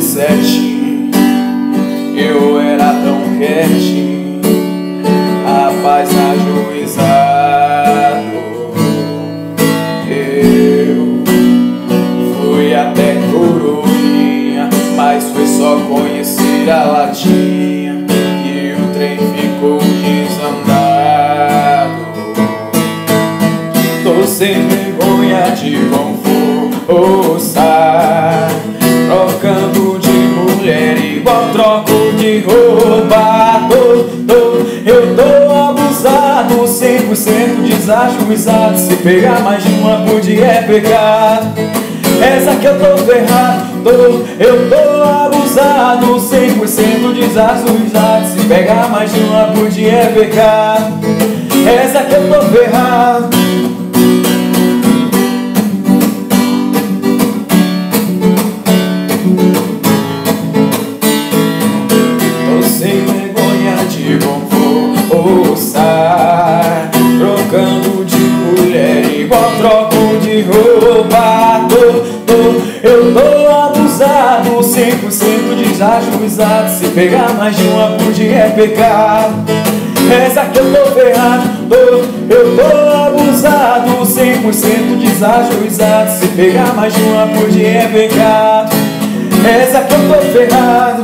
certinho. Eu era tão quietinho, rapaz ajuizado. Eu fui até coroinha, mas foi só conhecer a latinha e o trem ficou desandado. Tô sem vergonha de confortar 100% desajuizado Se pegar mais de uma por dia é pecado. Essa que eu tô ferrado, tô, eu tô abusado 100% desajuizado Se pegar mais de uma por dia é pecado. Essa que eu tô ferrado 100% desajuizado Se pegar mais de uma por dia é pecado. Essa que eu tô ferrado, eu tô abusado. 100% desajuizado Se pegar mais de uma por dia é pecado. Essa que eu tô ferrado